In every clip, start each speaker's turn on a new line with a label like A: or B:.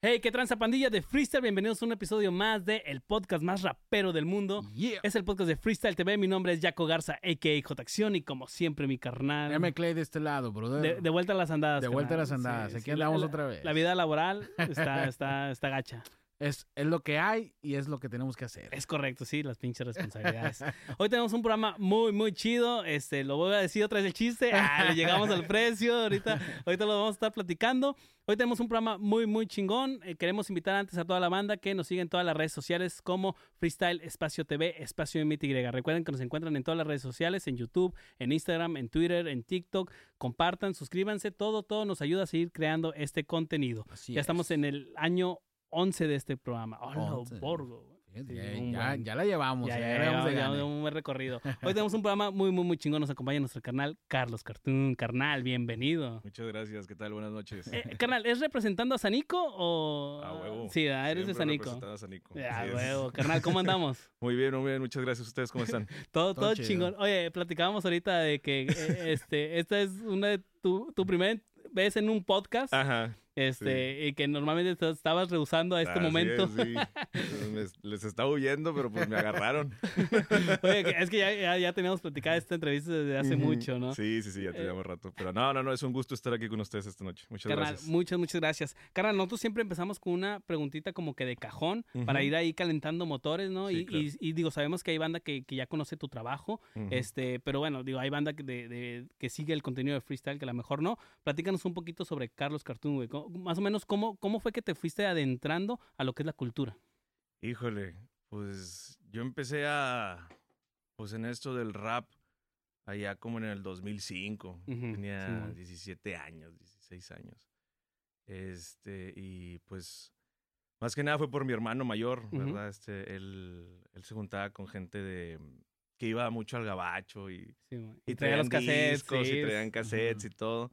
A: Hey, qué tranza pandilla de Freestyle. Bienvenidos a un episodio más de el podcast más rapero del mundo.
B: Yeah.
A: Es el podcast de Freestyle TV. Mi nombre es Jaco Garza, a.k.a. J Acción. Y como siempre, mi carnal.
B: M. Clay de este lado, brother.
A: De, de vuelta a las andadas.
B: De vuelta a las andadas. Aquí
A: la-
B: andamos
A: la-
B: otra vez.
A: La vida laboral está, está, está gacha.
B: Es, es lo que hay y es lo que tenemos que hacer.
A: Es correcto, sí, las pinches responsabilidades. Hoy tenemos un programa muy, muy chido. Este, lo voy a decir otra vez el chiste. Ah, le llegamos al precio. Ahorita, ahorita lo vamos a estar platicando. Hoy tenemos un programa muy, muy chingón. Eh, queremos invitar antes a toda la banda que nos siga en todas las redes sociales como Freestyle Espacio TV, Espacio MTY. Recuerden que nos encuentran en todas las redes sociales, en YouTube, en Instagram, en Twitter, en TikTok. Compartan, suscríbanse. Todo, todo nos ayuda a seguir creando este contenido.
B: Así
A: ya
B: es.
A: estamos en el año 11 de este programa. ¡Hola,
B: 11.
A: borgo! Sí,
B: ya,
A: un
B: ya-
A: buen-
B: ya la llevamos.
A: ya, ya,
B: ya
A: ya,
B: llevamos de
A: ya,
B: gane.
A: ya, un buen recorrido. Hoy tenemos un programa muy, muy, muy chingón. Nos acompaña nuestro carnal Carlos Cartoon. Carnal, bienvenido.
C: Muchas gracias, ¿qué tal? Buenas noches.
A: Eh, carnal, ¿es representando a Sanico o...?
C: A huevo.
A: Sí, ah, eres de Sanico.
C: representado a Sanico.
A: A
C: Así es.
A: huevo. Carnal, ¿cómo andamos?
C: Muy bien, muy bien, muchas gracias. ¿Ustedes cómo están?
A: Todo,
B: Todo
A: chingón. Oye, platicábamos ahorita de que eh, este, esta es una de tu, tu primera vez en un podcast.
C: Ajá.
A: Este, y que normalmente te estabas rehusando a este
C: así
A: momento.
C: es, sí. Les, les estaba huyendo, pero pues me agarraron.
A: Oye, es que ya, ya, ya teníamos platicado esta entrevista desde hace mucho, ¿no?
C: Sí, sí, sí, ya
A: Eh,
C: teníamos rato. Pero no, no, no, es un gusto estar aquí con ustedes esta noche. Muchas
A: Carnal,
C: gracias.
A: muchas, muchas gracias. Carnal, nosotros siempre empezamos con una preguntita como que de cajón para ir ahí calentando motores, ¿no?
C: Sí,
A: y,
C: claro.
A: y- y digo, sabemos que hay banda que, que ya conoce tu trabajo, este, pero bueno, digo, hay banda que, de, de- que sigue el contenido de freestyle que a lo mejor no. Platícanos un poquito sobre Carlos Cartoon, güey. ¿Cómo- Más o menos, ¿cómo, ¿cómo fue que te fuiste adentrando a lo que es la cultura?
C: Híjole, pues yo empecé a, pues en esto del rap, allá como en el 2005.
A: Ujú,
C: Tenía
A: Simón.
C: 17 años, 16 años. Este, y pues, más que nada fue por mi hermano mayor,
A: Ujú.
C: ¿verdad? Este, él, él se juntaba con gente de, que iba mucho al gabacho y,
A: Sí,
C: y
A: traía los cassettes,
C: discos
A: sí,
C: y traían cassettes
B: Ujú.
C: y todo.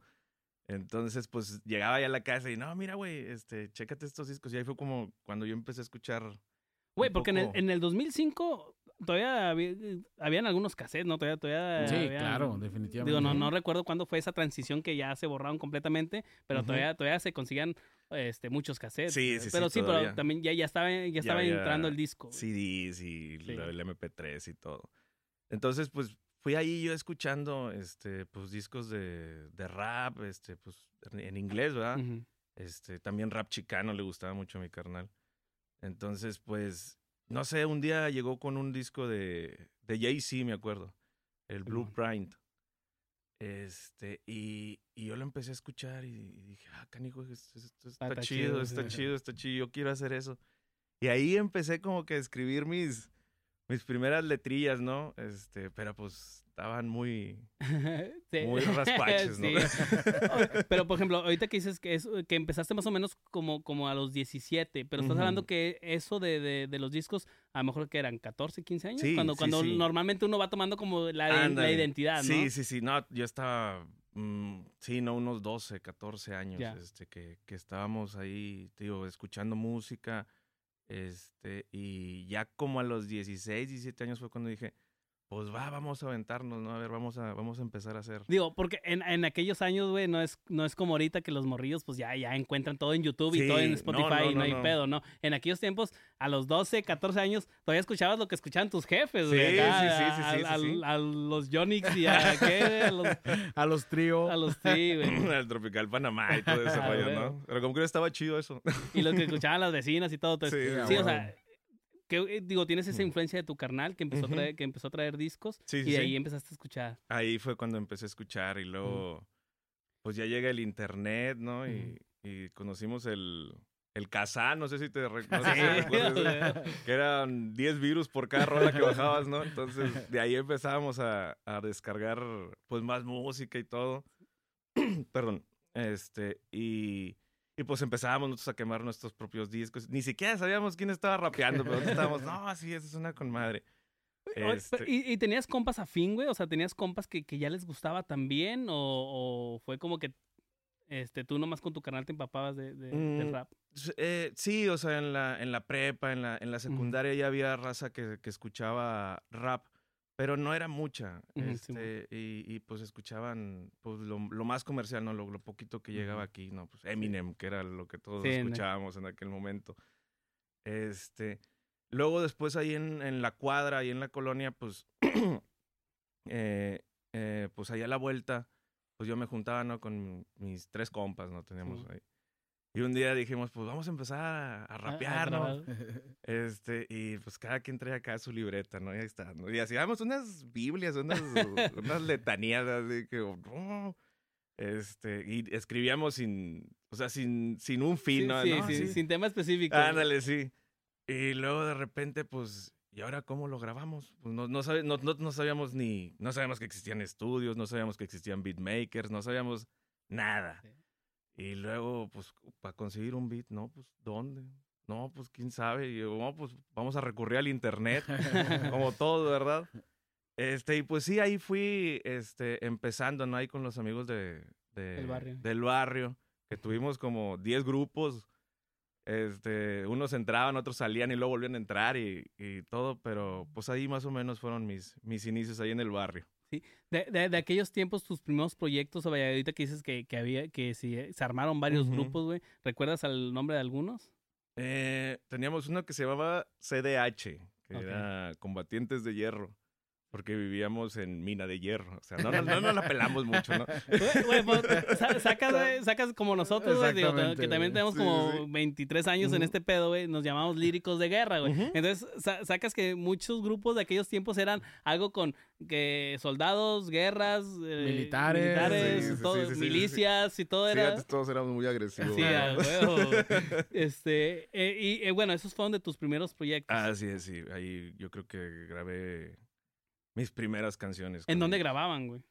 C: Entonces, pues llegaba ya a la casa y no, mira, güey, este, chécate estos discos. Y ahí fue como cuando yo empecé a escuchar.
A: Güey, porque en el,
C: poco-
A: en el 2005 todavía había, habían algunos cassettes, ¿no? Todavía, todavía
B: Sí,
A: habían-
B: claro, definitivamente.
A: Digo, no, no recuerdo cuándo fue esa transición que ya se borraron completamente, pero todavía, todavía se conseguían este, muchos cassettes.
C: Sí,
A: eh,
C: sí, sí,
A: Pero sí, pero también ya, ya estaba, ya estaba entrando el disco.
C: CDs y
A: Sí.
C: el MP3 y todo. Entonces, pues fui ahí yo escuchando este pues discos de, de rap, este pues en- inglés, ¿verdad?
A: Ujú.
C: Este también rap chicano le gustaba mucho a mi carnal. Entonces, pues no sé, un día llegó con un disco de de Jay-Z, me acuerdo, el. Blueprint. Este, y, y yo lo empecé a escuchar y, y dije, ah, canijo, esto, esto está,
A: está
C: chido,
A: chido,
C: está
A: sí.
C: chido, está chido, yo quiero hacer eso. Y ahí empecé como que a escribir mis, mis primeras letrillas, ¿no? Este, pero pues estaban muy,
A: Sí.
C: muy raspaches, ¿no?
A: Sí. pero, por ejemplo, ahorita que dices que, es, que empezaste más o menos como, como a los 17, pero estás hablando que eso de, de, de los discos, a lo mejor que eran 14, 15 años,
C: Sí,
A: cuando, cuando normalmente uno va tomando como la, la identidad, ¿no?
C: Sí, sí, sí, no, yo estaba, mm, sí, no, unos 12, 14 años, este, que, que estábamos ahí, digo, escuchando música, este, y ya como a los 16, 17 años fue cuando dije, pues va, vamos a aventarnos, ¿no? A ver, vamos a, vamos a empezar a hacer.
A: Digo, porque en, en aquellos años, güey, no es, no es como ahorita que los morrillos, pues ya, ya encuentran todo en YouTube y todo en Spotify
C: no,
A: y no,
C: no,
A: hay pedo, ¿no? En aquellos tiempos, a los 12, 14 años, todavía escuchabas lo que escuchaban tus jefes, güey.
C: Sí,
A: acá,
C: sí, sí, sí,
A: a,
C: sí, sí,
A: a- los Yonix y a, ¿qué? A los,
B: A los tríos.
A: a los sí, güey.
C: el Tropical Panamá y todo ese rollo. ¿no? Pero como que estaba chido eso.
A: Y lo que escuchaban las vecinas y todo. Entonces,
C: Sí,
A: sí, o sea, que, eh, digo, tienes esa
C: Ujú.
A: influencia de tu carnal que empezó, a traer, que empezó a traer discos
C: Sí,
A: y
C: sí,
A: de
C: sí.
A: ahí empezaste a escuchar.
C: Ahí fue cuando empecé a escuchar y luego, pues ya llega el internet, ¿no? Y, y conocimos el, el Kazaa, no sé si te no sé si recuerdas,
A: güey.
C: que eran 10 virus por cada rola que bajabas, ¿no? Entonces, de ahí empezábamos a, a descargar, pues, más música y todo. Perdón. Este, y, y pues empezábamos nosotros a quemar nuestros propios discos. Ni siquiera sabíamos quién estaba rapeando, pero estábamos, no, sí, eso es una con madre. Este,
A: ¿Y, y tenías compas afín, güey? O sea, ¿tenías compas que, que ya les gustaba también? ¿O, o fue como que este, tú nomás con tu canal te empapabas de,
C: Mm,
A: rap?
C: Eh, sí, o sea, en la, en la prepa, en la, en la secundaria ya había raza que, que escuchaba rap, pero no era mucha. Este, y, y, pues escuchaban pues, lo, lo más comercial, ¿no? Lo, lo poquito que llegaba aquí, ¿no? Pues Eminem, que era lo que todos
A: Sí,
C: escuchábamos en aquel momento. Este, luego después ahí en, en la cuadra, ahí en la colonia, pues, eh, eh, pues allá a la vuelta, pues yo me juntaba, ¿no? Con mis tres compas, ¿no? Teníamos ahí. Y un día dijimos, pues vamos a empezar a, a
A: Ah,
C: rapear, ¿no? Este, y pues cada quien trae acá su libreta, ¿no? Y ahí está, ¿no? Y hacíamos unas Biblias, unas, unas letanías, así que, "Oh", este, y escribíamos sin, o sea, sin, sin un fin,
A: Sí,
C: ¿no?
A: sí,
C: ¿no?
A: sí,
C: Así.
A: sin tema específico.
C: Ándale, sí. Y luego de repente, pues, ¿y ahora cómo lo grabamos? Pues no, no, sabe- no, no, no sabíamos ni, no sabíamos que existían estudios, no sabíamos que existían beatmakers, no sabíamos nada.
A: Sí.
C: Y luego, pues, para conseguir un beat, no, pues, ¿dónde? No, pues, quién sabe. Y yo, no, pues, vamos a recurrir al internet, como todo, ¿verdad? Este, y pues sí, ahí fui, este, empezando, ¿no? Ahí con los amigos de, de-
A: barrio.
C: del barrio, que tuvimos como 10 grupos. Este, unos entraban, otros salían y luego volvían a entrar y, y todo, pero pues ahí más o menos fueron mis, mis inicios ahí en el barrio.
A: De, de, de aquellos tiempos, tus primeros proyectos, o vaya, ahorita que dices que, que había, que si se armaron varios grupos, güey. ¿Recuerdas el nombre de algunos?
C: Eh, teníamos uno que se llamaba CDH, que era Combatientes de Hierro, porque vivíamos en mina de hierro. O sea, no, no, no nos la pelamos mucho, ¿no?
A: Güey, güey, pues, sa- sacas, güey, sacas como nosotros, güey, digo, que también
B: güey.
A: tenemos
C: Sí,
A: como
C: sí, sí.
A: 23 años en este pedo, güey, nos llamamos líricos de guerra, güey. Entonces, sa- sacas que muchos grupos de aquellos tiempos eran algo con que soldados, guerras, eh,
B: Militares.
A: militares,
C: Sí, sí,
A: todo,
C: sí, sí, sí, sí.
A: milicias y todo
C: Sí,
A: era...
C: antes todos éramos muy agresivos.
A: Sí, huevo. Este, eh, y eh, bueno, esos fueron de tus primeros proyectos.
C: Ah, sí, sí. Ahí yo creo que grabé mis primeras canciones.
A: ¿En dónde
C: ellos.
A: grababan, güey?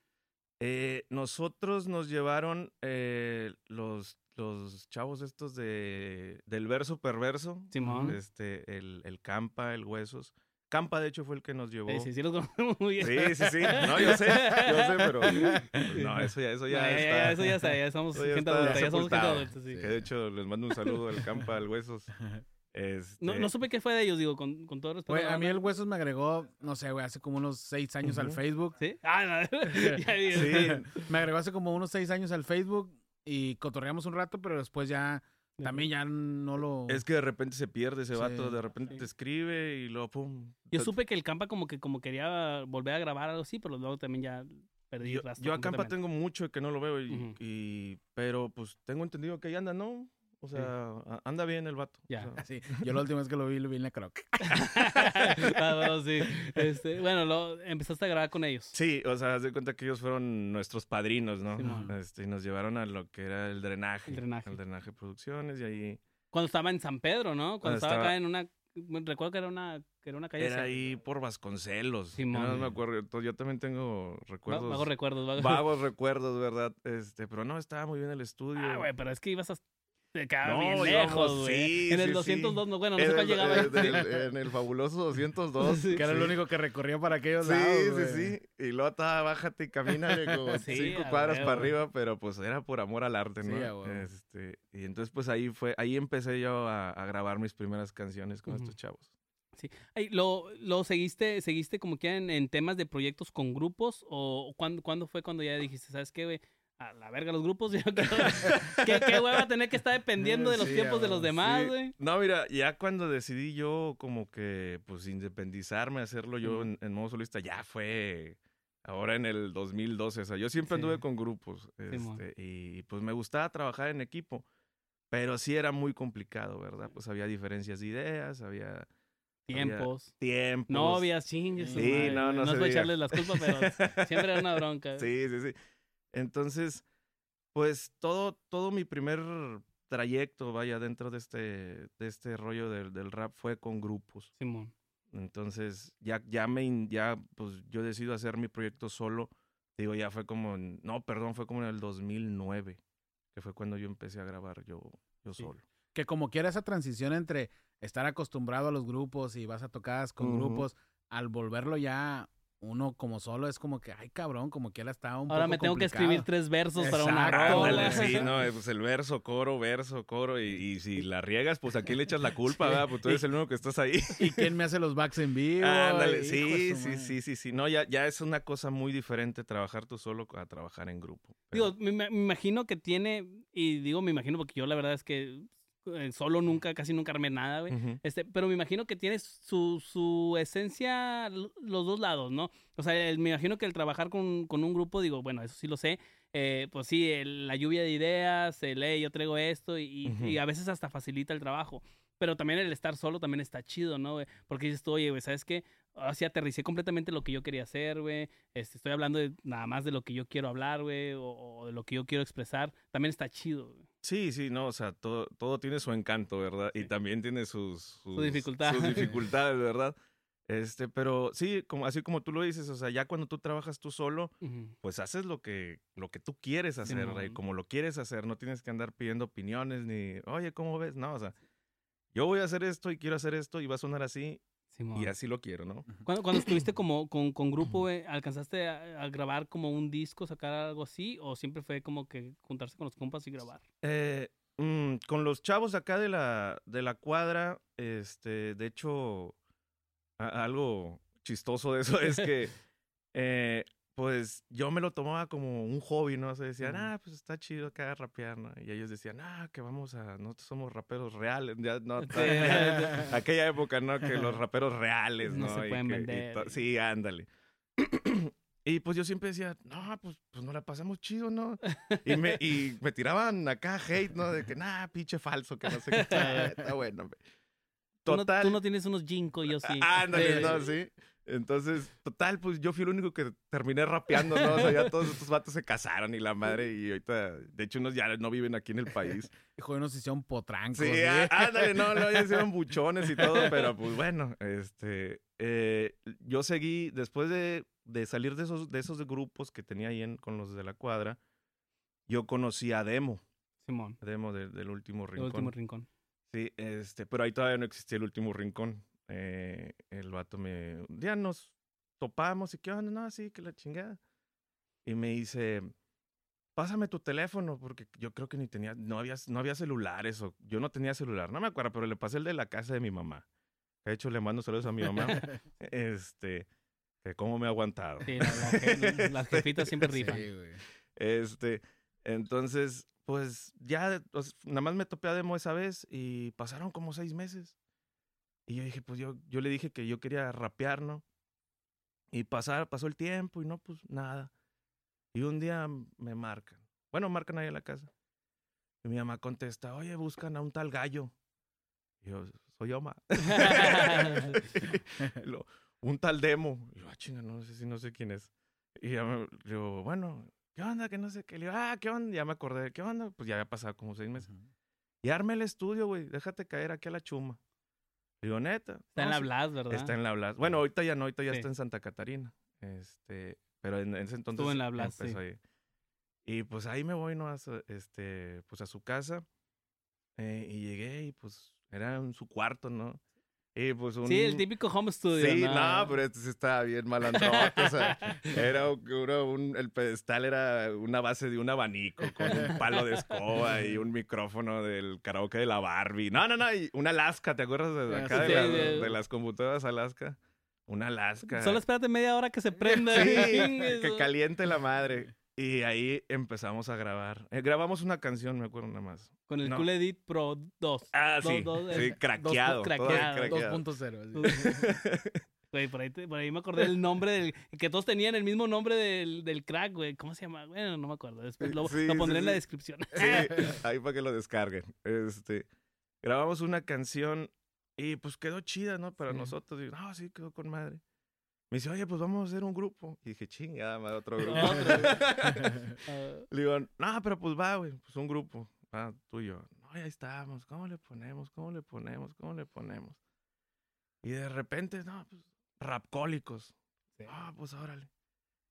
C: Eh, nosotros nos llevaron eh, los, los chavos estos de, del verso perverso.
A: Simón.
C: Este, el, el Campa, el Huesos. Campa, de hecho, fue el que nos llevó.
A: Sí, sí, sí, los conocemos muy bien.
C: Sí, sí, sí. No, yo sé, yo sé, pero. no, eso ya, eso ya,
A: No,
C: está.
A: eso ya está, ya somos
C: Eso ya
A: gente
C: está
A: adulta, ya somos gente adulta, sí.
C: Que de hecho les mando un saludo al Campa, al Huesos. Este,
A: No, no supe qué fue de ellos, digo, con, con todo respeto.
B: Güey, a mí el. Huesos me agregó, no sé, güey, hace como unos seis años al
C: Ujú.
B: Facebook.
A: ¿Sí? Ah, no.
C: Sí,
B: Me agregó hace como unos seis años al Facebook y cotorreamos un rato, pero después ya también ya no lo...
C: es que de repente se pierde ese
B: Sí.
C: vato, de repente
A: Sí.
C: te escribe y luego pum.
A: Yo supe que el Campa como que como quería volver a grabar algo así, pero luego también ya perdí
C: Yo,
A: el rastro
C: yo a Campa tengo mucho que no lo veo, y,
A: Ujú.
C: y- pero pues tengo entendido que ahí anda, ¿no? O sea, anda bien el vato. o
A: Ya.
C: sea,
B: Sí, yo la última vez que lo vi, lo vi en la croc.
A: Ah, bueno, sí. Este, bueno, lo, empezaste a grabar con ellos.
C: Sí, o sea, haz de cuenta que ellos fueron nuestros padrinos, ¿no?
A: Simón.
C: Este, y nos llevaron a lo que era el drenaje.
A: El drenaje.
C: El drenaje producciones y ahí...
A: Cuando estaba en San Pedro, ¿no? Cuando
C: Cuando
A: estaba, acá en una... Recuerdo que era una, que era una calle...
C: Era ahí por Vasconcelos.
A: Simón.
C: no me acuerdo. Yo, también tengo recuerdos.
A: Vagos recuerdos. Vagos
C: vagos recuerdos, ¿verdad? Este, pero no, estaba muy bien el estudio.
A: Ah, güey, pero es que ibas a... Te
C: No,
A: bien lejos, güey.
C: sí,
A: en el
C: sí,
A: 202,
C: sí.
A: no, bueno, no sé
C: En
A: cuál
C: el-
A: llegaba.
C: eh, del- en el fabuloso 202.
A: Sí.
B: Que era el
C: sí.
B: único que recorría para aquellos
C: Sí,
B: lados,
C: sí,
B: güey.
C: sí. Y luego estaba, bájate y camínale como
A: Sí,
C: cinco cuadras para arriba, pero pues era por amor al arte,
B: Sí,
C: ¿no? este, y entonces pues ahí fue, ahí empecé yo a, a grabar mis primeras canciones con estos chavos.
A: Ay, ¿Lo, lo seguiste, seguiste como que en, en temas de proyectos con grupos? ¿O cuándo, cuándo fue cuando ya dijiste, ¿sabes qué, güey? A la verga los grupos. yo ¿Qué, qué hueva tener que estar dependiendo de los
B: Sí,
A: tiempos de los demás,
C: Sí.
A: güey?
C: No, mira, ya cuando decidí yo como que pues independizarme, hacerlo yo en, en modo solista, ya fue ahora en el 2012. O sea, yo siempre
A: Sí.
C: anduve con grupos este, y pues me gustaba trabajar en equipo, pero sí era muy complicado, ¿verdad? Pues había diferencias de ideas, había
A: Tiempos.
C: tiempos.
A: Novias, chingues.
C: Sí,
A: madre,
C: no, no
A: No es echarles las culpas, pero siempre era una bronca.
C: Sí, sí, sí. Entonces, pues todo, todo mi primer trayecto, vaya, dentro de este, de este rollo del, del rap fue con grupos.
A: Simón.
C: Entonces, ya, ya me, ya, pues yo decido hacer mi proyecto solo. Digo, ya fue como, en- no, perdón, fue como en el 2009, que fue cuando yo empecé a grabar yo, yo
A: Sí.
C: solo.
B: Que como quiera esa transición entre estar acostumbrado a los grupos y vas a tocadas con grupos, al volverlo ya uno como solo es como que, ay cabrón, como que él está un
A: Ahora
B: poco
A: me tengo que escribir tres versos para una rola.
C: Sí, no, pues el verso, coro, verso, coro, y, y si la riegas, pues aquí le echas la culpa, ¿verdad? Pues tú eres el único que estás ahí.
B: ¿Y quién me hace los backs en vivo?
C: Ándale, sí, sí, sí, sí, sí. No, ya, ya es una cosa muy diferente trabajar tú solo a trabajar en grupo. Pero-
A: Digo, me, me imagino que tiene, y digo me imagino porque yo la verdad es que solo nunca, casi nunca armé nada, güey. Este, pero me imagino que tiene su, su esencia los dos lados, ¿no? O sea, el- me imagino que el trabajar con, con un grupo, digo, bueno, eso sí lo sé, eh, pues sí, el- la lluvia de ideas, el, "Hey, yo traigo esto, y, a veces hasta facilita el trabajo. Pero también el estar solo también está chido, ¿no? güey? Porque dices tú, oye, güey, ¿sabes qué? Ahora sí aterricé completamente lo que yo quería hacer, güey. Este, estoy hablando de, nada más de lo que yo quiero hablar, güey, o, o de lo que yo quiero expresar. También está chido, güey.
C: Sí, sí, no, o sea, todo, todo tiene su encanto, ¿verdad? Y también tiene sus, sus,
A: dificultad.
C: sus dificultades, ¿verdad? Este, pero sí, como, así como tú lo dices, o sea, ya cuando tú trabajas tú solo, pues haces lo que, lo que tú quieres hacer, ¿verdad? Y
A: Simón.
C: como lo quieres hacer, no tienes que andar pidiendo opiniones ni, oye, ¿cómo ves? No, o sea, yo voy a hacer esto y quiero hacer esto y va a sonar así
A: Simón.
C: y así lo quiero, ¿no?
A: Cuando, cuando estuviste como con, con grupo, güey, ¿alcanzaste a, a grabar como un disco, sacar algo así? ¿O siempre fue como que juntarse con los compas y grabar?
C: Eh, mm, con los chavos acá de la, de la cuadra, este, de hecho, a- algo chistoso de eso es que, eh, pues yo me lo tomaba como un hobby, ¿no? O sea, decían, ah, pues está chido acá rapear, ¿no? Y ellos decían, ah, que vamos a, nosotros somos raperos reales, ya, no,
A: Sí.
C: aquella época, ¿no? Que los raperos reales,
A: No
C: ¿no?
A: se
C: Y
A: pueden
C: que- y
A: vender.
C: to- sí, ándale. Y pues yo siempre decía, no, pues, pues nos la pasamos chido, ¿no? Y me, y me tiraban acá hate, ¿no? De que, nah, pinche falso, que no sé qué. Está, está bueno, hombre.
A: Tú no-
C: Total.
A: Tú no, tienes unos jinko y yo sí.
C: Ándale,
A: Sí.
C: no, sí. Entonces, total, pues yo fui el único que terminé rapeando, ¿no? O sea, ya todos estos vatos se casaron y la madre, y ahorita, de hecho, unos ya no viven aquí en el país.
B: Hijo de nos hicieron potrancos.
C: Sí,
B: ¿eh?
C: á- ándale, no, no, ya hicieron buchones y todo, pero pues bueno, este, eh, yo seguí, después de, de salir de esos, de esos grupos que tenía ahí en- con los de la cuadra, yo conocí a Demo,
A: Simón,
C: a Demo de- del último
A: el
C: rincón.
A: último rincón.
C: Sí, este, pero ahí todavía no existía el último rincón. Eh, el vato me. Un día nos topamos y qué onda, no, sí, que la chingada. Y me dice, pásame tu teléfono, porque yo creo que ni tenía, no había, no había celulares, o yo no tenía celular, no me acuerdo, pero le pasé el de la casa de mi mamá. De hecho, le mando saludos a mi mamá. este, que cómo me ha aguantado.
A: Sí, la- la je- las jefitas siempre rifan.
C: Este, entonces, pues ya, sea, nada más me topé a Demo esa vez y pasaron como seis meses. Y yo dije, pues yo, yo le dije que yo quería rapear, ¿no? Y pasar, pasó el tiempo y no, pues nada. Y un día me marcan. Bueno, marcan ahí en la casa. Y mi mamá contesta, oye, buscan a un tal gallo. Y yo, soy yo, ma. Y lo, un tal demo. Y yo, ah, chinga, no sé si no sé quién es. Y ya me, yo, bueno, ¿qué onda? Que no sé qué. Le digo, ah, ¿qué onda? Ya me acordé, ¿qué onda? Pues ya había pasado como seis meses. Y arme el estudio, güey. Déjate caer aquí a la chuma. Digo, neta.
A: Está en
C: "No,
A: la
C: sí".
A: Blas, ¿verdad?
C: Está en la Blas. Bueno, ahorita ya no, ahorita ya
A: Sí.
C: está en Santa Catarina. Este, pero en, en ese entonces
A: Estuvo en la Blas,
C: empezó
A: sí.
C: ahí. Y pues ahí me voy, ¿no? A su, este, pues a su casa. eh, y llegué y pues era en su cuarto, ¿no? Y pues un...
A: Sí, el típico home studio.
C: Sí, no, pero este sí estaba bien malandrote. o sea, era, un- era un, el pedestal era una base de un abanico con un palo de escoba y un micrófono del karaoke de la Barbie. No, no, no, y una Alaska, ¿te acuerdas de acá de,
A: Sí,
C: la-
A: de-
C: de las computadoras Alaska? Una Alaska.
A: Solo espérate media hora que se prenda.
C: Sí, que caliente la madre. Y ahí empezamos a grabar. Eh, grabamos una canción, me acuerdo nada más.
A: Con el
C: No.
A: Cool Edit Pro 2.
C: Ah,
A: Dos-
C: sí.
A: dos,
C: sí,
A: eh,
C: craqueado.
A: craqueado.
C: craqueado.
B: 2.0. así.
A: Güey, por ahí, te- por ahí me acordé del nombre del. Que todos tenían el mismo nombre del, del crack, güey. ¿Cómo se llama? Bueno, no me acuerdo. Después lo,
C: Sí,
A: lo pondré
C: sí,
A: en la descripción.
C: Sí, ahí para que lo descarguen. Este, grabamos una canción y pues quedó chida, ¿no? Para
A: Sí.
C: nosotros. Y, no, sí, quedó con madre. Me dice, oye, pues vamos a hacer un grupo. Y dije, chingada, madre, otro grupo.
A: Ah,
C: Le digo, no, pero pues va, güey, pues un grupo. Ah, tú y yo. No, ya estamos. ¿Cómo le ponemos? ¿Cómo le ponemos? ¿Cómo le ponemos? Y de repente, no, pues, rapcólicos.
A: Sí.
C: Ah, pues órale.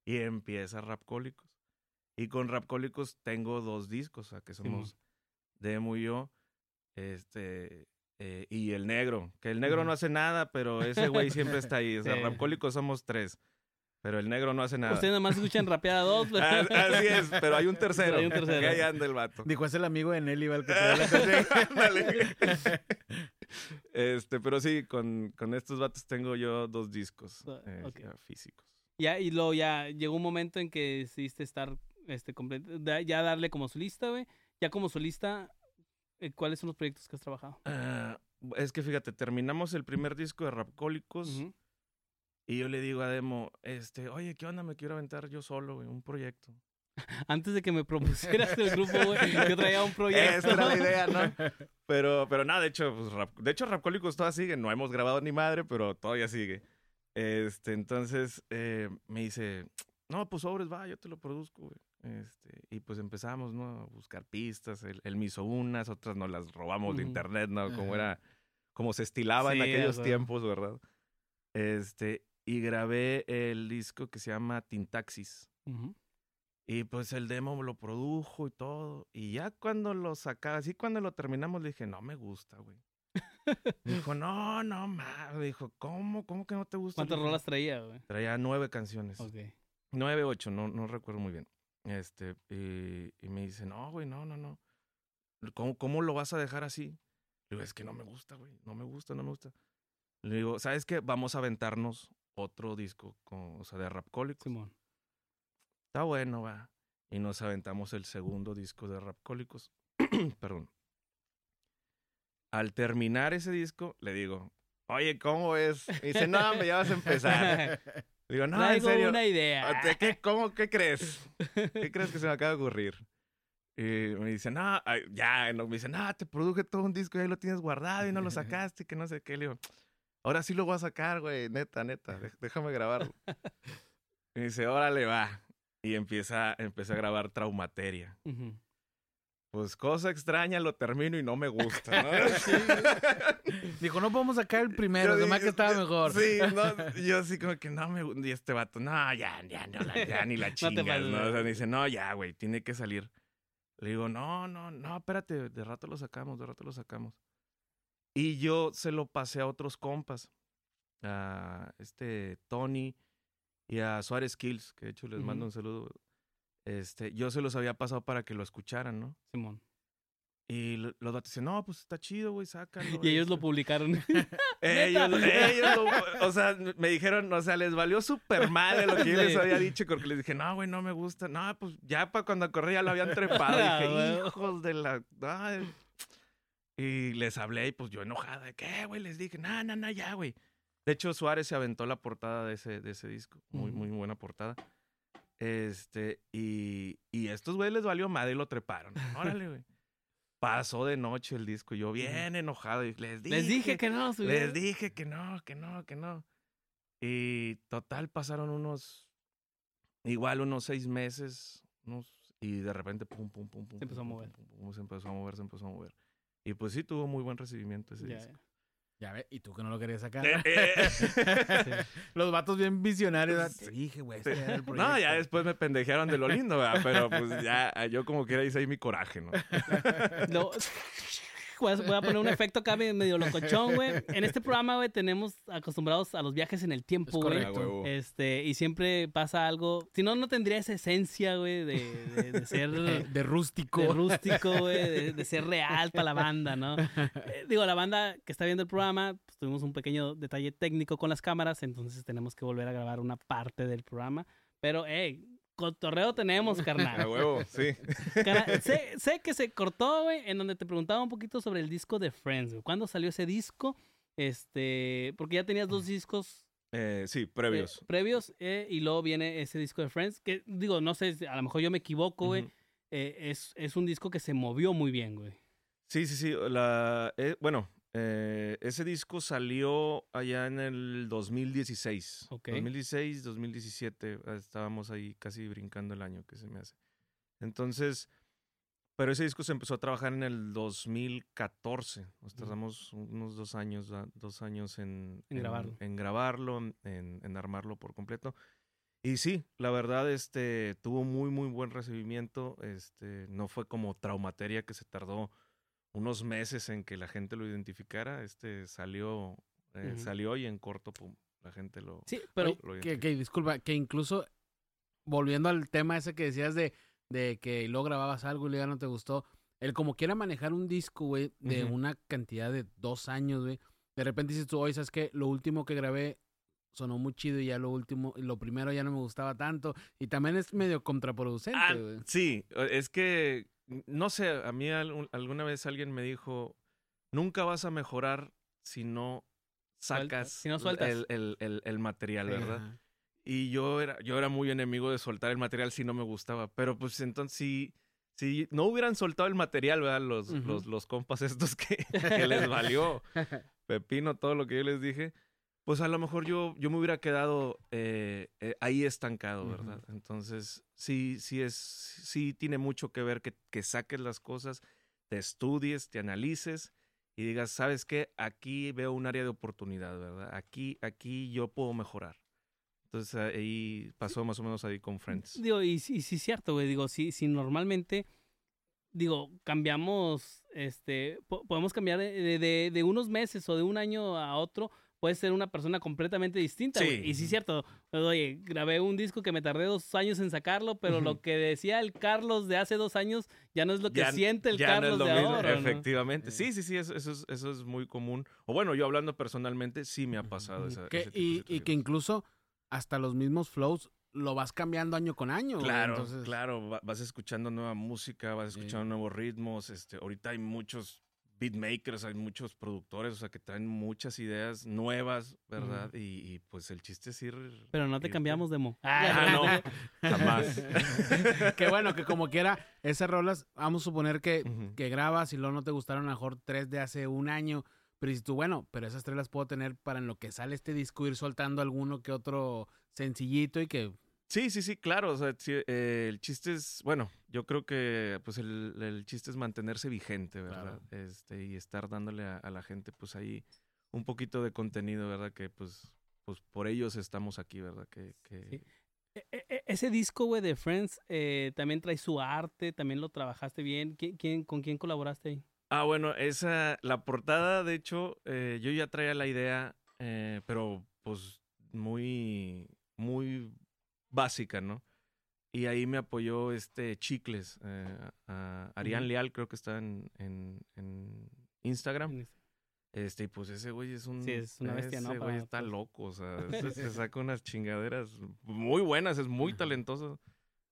C: Y empieza Rapcólicos. Y con Rapcólicos tengo dos discos, o sea, que somos Demo y yo. Este. Eh, y el negro. Que el negro no hace nada, pero ese güey siempre está ahí. O sea,
A: Sí.
C: Rapcólicos somos tres. Pero el negro no hace nada.
A: Ustedes nada más escuchan rapeada dos, pero...
C: Así es, pero hay un tercero.
A: Hay un tercero.
C: Que ahí anda el vato.
B: Dijo, es el amigo de Nelly, va, el que trae la canción.
C: Ándale. este, pero sí, con, con estos vatos tengo yo dos discos
A: Ah,
C: eh,
A: ok.
C: ya físicos.
A: Ya, y luego ya llegó un momento en que decidiste estar, este, ya darle como solista, güey. Ya como solista, ¿cuáles son los proyectos que has trabajado?
C: Ah, es que fíjate, terminamos el primer disco de Rapcólicos
A: Ujú.
C: y yo le digo a Demo, este, oye, ¿qué onda? Me quiero aventar yo solo, güey, un proyecto.
A: Antes de que me propusieras el grupo, güey, yo traía un proyecto.
C: Esa era la idea, ¿no? Pero, pero nada, de hecho, pues, Rap- de hecho, Rapcólicos todavía sigue. No hemos grabado ni madre, pero todavía sigue. Este, entonces, eh, me dice, no, pues sobres, va, yo te lo produzco, güey. Este, y pues empezamos, ¿no? A buscar pistas. Él, él me hizo unas, otras nos las robamos de internet, ¿no? Como
B: Ajá.
C: era, como se estilaba en
A: Sí,
C: aquellos
A: a huevo.
C: tiempos, ¿verdad? Este, y grabé el disco que se llama Tintaxis. Y pues el demo lo produjo y todo. Y ya cuando lo sacaba, así cuando lo terminamos, le dije, no me gusta, güey. Dijo, no, no, ma. Dijo, ¿cómo? ¿Cómo que no te gusta?
A: ¿Cuántas rolas traía, güey?
C: Traía nueve canciones.
A: Ok.
C: Nueve, ocho, no, no recuerdo muy bien. Este, y, y me dice, no, güey, no, no, no. ¿Cómo, ¿Cómo lo vas a dejar así? Le digo, es que no me gusta, güey. No me gusta, no me gusta. Le digo, ¿sabes qué? Vamos a aventarnos otro disco, con, o sea, de Rapcólicos.
A: Simón.
C: Está bueno, va. Y nos aventamos el segundo disco de Rapcólicos. Perdón. Al terminar ese disco, le digo, oye, ¿cómo es? Y dice, no, me ya vas a empezar. Digo, no, en
A: Traigo
C: serio.
A: una idea.
C: ¿de ¿Qué, ¿Cómo? ¿Qué crees? ¿Qué crees que se me acaba de ocurrir? Y me dice, no, ya, me dice, no, te produje todo un disco y ahí lo tienes guardado y no lo sacaste, que no sé qué. Le digo, ahora sí lo voy a sacar, güey, neta, neta, dé- déjame grabarlo. Y me dice, órale, va. Y empieza, empieza a grabar Traumateria.
A: Ujú.
C: Pues cosa extraña, lo termino y no me gusta, ¿no?
B: Dijo, no podemos sacar el primero, además que estaba mejor.
C: Sí, no, yo así como que no me gusta. Y este vato, no, ya, ya, no, la- ya ni la chingas, ¿no? O sea,
A: güey.
C: me dice, no, ya, güey, tiene que salir. Le digo, no, no, no, espérate, de rato lo sacamos, de rato lo sacamos. Y yo se lo pasé a otros compas, a este Tony y a Suárez Kills, que de hecho les mando un saludo. Este, yo se los había pasado para que lo escucharan, ¿no?
A: Simón.
C: Y lo- los datos dicen, no, pues está chido, güey, sácalo.
A: Y ellos lo
C: este".
A: publicaron.
C: Ellos, ellos lo- o sea, me dijeron, o sea, les valió súper mal lo que yo les había dicho, porque les dije, no, güey, no me gusta. No, pues ya para cuando corrí ya lo habían trepado.
A: Ah,
C: dije,
A: huevo.
C: hijos de la. ay". Y les hablé y pues yo enojada, ¿qué, güey? Les dije, no, no, no, ya, güey. De hecho, Suárez se aventó la portada de ese, de ese disco. Muy, muy buena portada. Este, y, y estos güeyes les valió madre y lo treparon. Órale, güey. Pasó de noche el disco, yo bien enojado y les dije,
A: Les dije que no.
C: les
A: subieran.
C: dije que no, que no, que no. Y total pasaron unos, igual unos seis meses, unos, y de repente pum, pum, pum, pum.
A: Se empezó
C: pum,
A: a mover.
C: pum, pum, pum, se empezó a mover, se empezó a mover. Y pues sí, tuvo muy buen recibimiento ese disco.
B: Ya ve, y tú que no lo querías sacar.
C: Eh, eh.
B: Los vatos bien visionarios. Te dije, güey,
C: Sí.
B: este era el
C: No, ya después me pendejearon de lo lindo, ¿verdad? pero pues ya yo como quiera hice ahí mi coraje, ¿no?
A: Lo- Voy a, poner un efecto acá me- medio locochón, güey. En este programa, güey, tenemos acostumbrados a los viajes en el tiempo, güey. Este, y siempre pasa algo. Si no, no tendría esa esencia, güey, de, de- de ser
B: De, de rústico.
A: de rústico, güey, de, de ser real para la banda, ¿no? Eh, digo, la banda que está viendo el programa, pues tuvimos un pequeño detalle técnico con las cámaras, entonces tenemos que volver a grabar una parte del programa. Pero, hey, cotorreo tenemos,
C: A
A: carnal.
C: huevo, sí.
A: Sé, sé que se cortó, güey, en donde te preguntaba un poquito sobre el disco de Friends, güey. ¿Cuándo salió ese disco? Este, porque ya tenías dos discos
C: Eh, sí,
A: eh,
C: previos.
A: previos eh, y luego viene ese disco de Friends, que digo, no sé, a lo mejor yo me equivoco, güey. Eh, es, es un disco que se movió muy bien, güey.
C: Sí, sí, sí. La, eh, bueno, eh, ese disco salió allá en el 2016.
A: Ok.
C: 2016, 2017. eh, Estábamos ahí casi brincando el año que se me hace. Entonces, pero ese disco se empezó a trabajar en el 2014. Nos tardamos unos dos años, ¿va? dos años en,
A: En grabarlo.
C: en grabarlo, en, en armarlo por completo. Y sí, la verdad, este, tuvo muy, muy buen recibimiento. Este, no fue como Traumateria que se tardó unos meses en que la gente lo identificara. Este salió, eh, salió y en corto, pum, la gente lo...
A: Sí, pero
C: lo
B: Que, disculpa, que incluso volviendo al tema ese que decías de, de que luego grababas algo y ya no te gustó, el como quiera manejar un disco, güey, de una cantidad de dos años, güey, de repente dices tú, oye, ¿sabes qué? Lo último que grabé sonó muy chido y ya lo último, lo primero ya no me gustaba tanto y también es medio contraproducente,
C: Ah, sí, es que, no sé, a mí al- alguna vez alguien me dijo, nunca vas a mejorar si no sacas
A: si no sueltas.
C: el, el- el- el material, ¿verdad?
B: Ajá.
C: Y yo era, yo era muy enemigo de soltar el material si no me gustaba. Pero pues entonces si, si no hubieran soltado el material, ¿verdad? Los,
A: Ujú.
C: los, los compas estos que, que les valió pepino todo lo que yo les dije, pues a lo mejor yo, yo me hubiera quedado eh, eh, ahí estancado, ¿verdad? Entonces sí, sí es, sí tiene mucho que ver que, que saques las cosas, te estudies, te analices y digas, ¿sabes qué? Aquí veo un área de oportunidad, ¿verdad? Aquí, aquí yo puedo mejorar. Entonces ahí pasó más o menos ahí con Friends.
A: Digo, y, sí- sí es cierto, güey. Digo, si, si normalmente, digo, cambiamos, este, po- podemos cambiar de- de- de unos meses o de un año a otro, puedes ser una persona completamente distinta.
C: Sí.
A: Y sí es cierto, oye, grabé un disco que me tardé dos años en sacarlo, pero lo que decía el Carlos de hace dos años ya no es lo que
C: Ya-
A: siente el
C: ya no es
A: Carlos
C: lo
A: de
C: mismo,
A: ahora.
C: Efectivamente.
B: Sí.
C: Sí, sí, sí, eso, eso es, eso es muy común. O bueno, yo hablando personalmente, sí me ha pasado esa,
B: Que-
C: ese tipo de
B: y, y que incluso hasta los mismos flows lo vas cambiando año con año. güey,
C: Claro,
B: entonces-
C: claro, va- vas escuchando nueva música, vas
B: Sí.
C: escuchando nuevos ritmos, este, ahorita hay muchos beatmakers, hay muchos productores, o sea, que traen muchas ideas nuevas, ¿verdad? y, y, pues el chiste es ir...
A: Pero no te
C: ir-
A: cambiamos de mo.
C: Ah, no, jamás.
B: que bueno, que como quiera, esas rolas, vamos a suponer que, que grabas y luego no te gustaron a lo mejor tres de hace un año, pero dices tú, bueno, pero esas tres las puedo tener para en lo que sale este disco ir soltando alguno que otro sencillito y que...
C: Sí, sí, sí, claro. O sea, sí, eh, el chiste es, bueno, yo creo que pues el, el chiste es mantenerse vigente, ¿verdad? Este, y estar dándole a, a la gente pues ahí un poquito de contenido, ¿verdad? Que pues, pues por ellos estamos aquí, ¿verdad? Que, que...
A: Sí. E- e- e- ese disco, güey, de Friends, eh, también trae su arte, también lo trabajaste bien. ¿Quién, quién- con quién colaboraste ahí?
C: Ah, bueno, esa, la portada, de hecho, eh, yo ya traía la idea, eh, pero pues muy, muy básica, ¿no? Y ahí me apoyó este Chicles, eh, a Arián
A: Ujú.
C: Leal, creo que está en, en, en Instagram. Este, y pues ese güey es un.
A: Sí, es una bestia, ¿no?
C: Ese güey está loco, o sea, se, se saca unas chingaderas muy buenas, es muy talentoso.